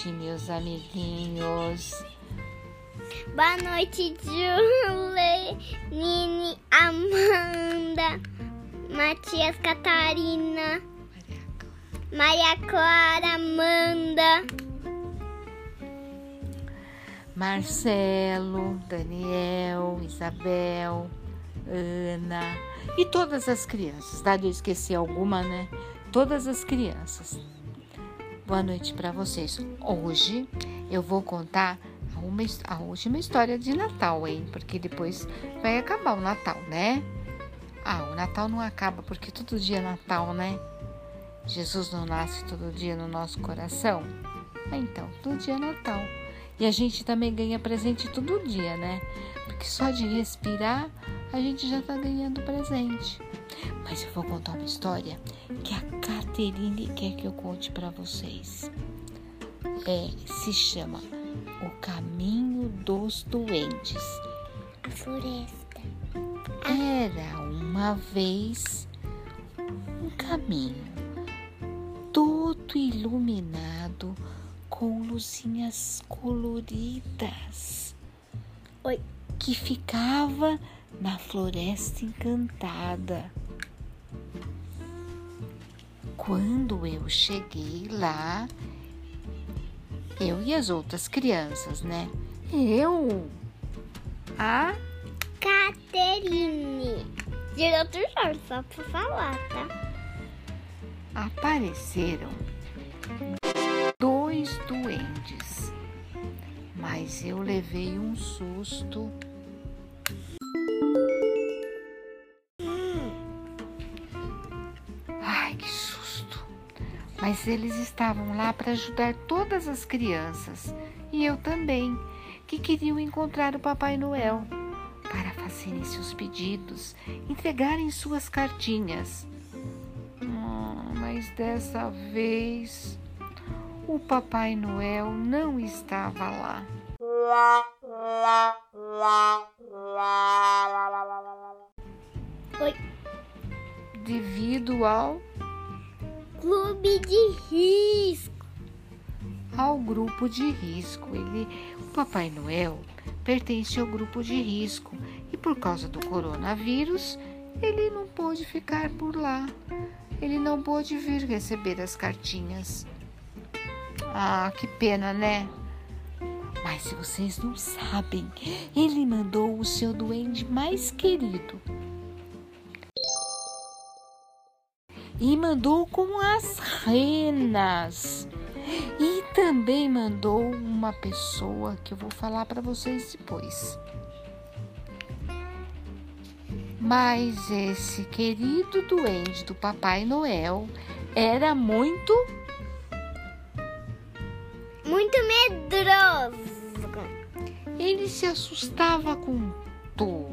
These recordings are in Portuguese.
noite, meus amiguinhos. Boa noite, Julie, Nini, Amanda, Matias, Catarina, Maria Clara, Amanda, Marcelo, Daniel, Isabel, Ana e todas as crianças. Tá? Eu esqueci alguma, né? Todas as crianças. Boa noite para vocês. Hoje eu vou contar uma, a última história de Natal, hein? Porque depois vai acabar o Natal, né? Ah, o Natal não acaba porque todo dia é Natal, né? Jesus não nasce todo dia no nosso coração? Então, todo dia é Natal. E a gente também ganha presente todo dia, né? Porque só de respirar a gente já tá ganhando presente. Mas eu vou contar uma história que a Caterine quer que eu conte para vocês. É, se chama O Caminho dos Doentes. a floresta. Era uma vez um caminho todo iluminado com luzinhas coloridas. Oi. Que ficava na floresta encantada. Quando eu cheguei lá, eu e as outras crianças, né? Eu, a Caterine. Diretor Jorge, só pra falar, tá? apareceram dois duendes, mas eu levei um susto. Mas eles estavam lá para ajudar todas as crianças e eu também, que queriam encontrar o Papai Noel para fazerem seus pedidos, entregarem suas cartinhas. Ah, mas dessa vez o Papai Noel não estava lá. Oi. Devido ao, Clube de risco. ao grupo de risco. Ele, o Papai Noel pertence ao grupo de risco e por causa do coronavírus ele não pôde ficar por lá. Ele não pôde vir receber as cartinhas. Ah, que pena, né? Mas se vocês não sabem, ele mandou o seu duende mais querido. E mandou com as renas. E também mandou uma pessoa que eu vou falar para vocês depois. Mas esse querido duende do Papai Noel era muito Muito medroso. Ele se assustava com tudo.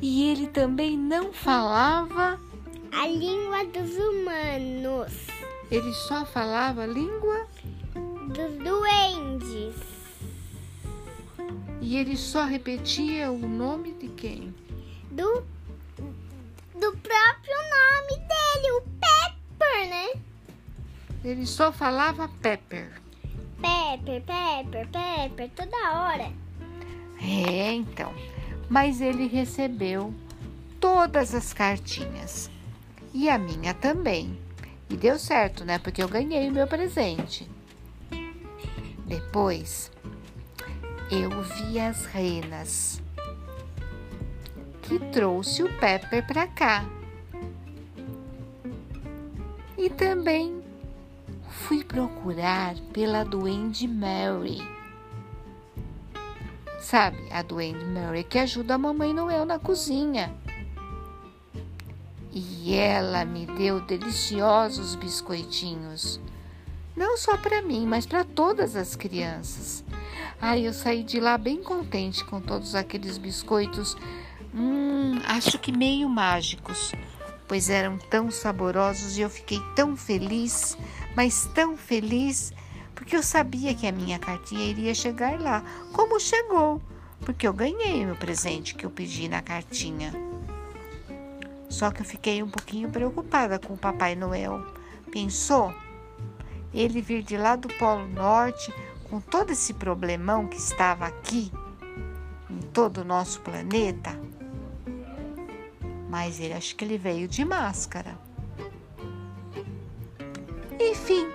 E ele também não falava, A língua dos humanos. ele só falava a língua Dos duendes. e ele só repetia o nome de quem? Do, do próprio nome dele, o Pepper, né? Ele só falava Pepper. Pepper, Pepper, Pepper, toda hora. É, então. Mas ele recebeu todas as cartinhas. E a minha também. E deu certo, né? Porque eu ganhei o meu presente. Depois, eu vi as renas que trouxe o Pepper para cá. E também fui procurar pela Duende Mary. Sabe, a Duende Mary que ajuda a Mamãe Noel na cozinha. E ela me deu deliciosos biscoitinhos. Não só para mim, mas para todas as crianças. Ai, eu saí de lá bem contente com todos aqueles biscoitos. Hum, acho que meio mágicos, pois eram tão saborosos e eu fiquei tão feliz, mas tão feliz, porque eu sabia que a minha cartinha iria chegar lá, como chegou, porque eu ganhei o meu presente que eu pedi na cartinha. Só que eu fiquei um pouquinho preocupada com o Papai Noel. Pensou? ele vir de lá do Polo Norte com todo esse problemão que estava aqui em todo o nosso planeta. Mas ele acho que ele veio de máscara. Enfim.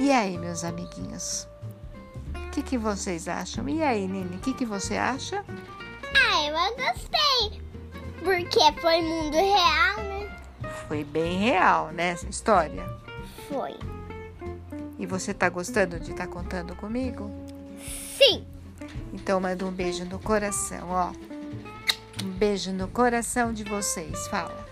E aí, meus amiguinhos? O que, que vocês acham? E aí, Nini, o que, que você acha? Eu gostei. Porque foi mundo real, né? Foi bem real, né, essa história? Foi. E você tá gostando de estar tá contando comigo? Sim. Então manda um beijo no coração, ó. Um beijo no coração de vocês. Fala.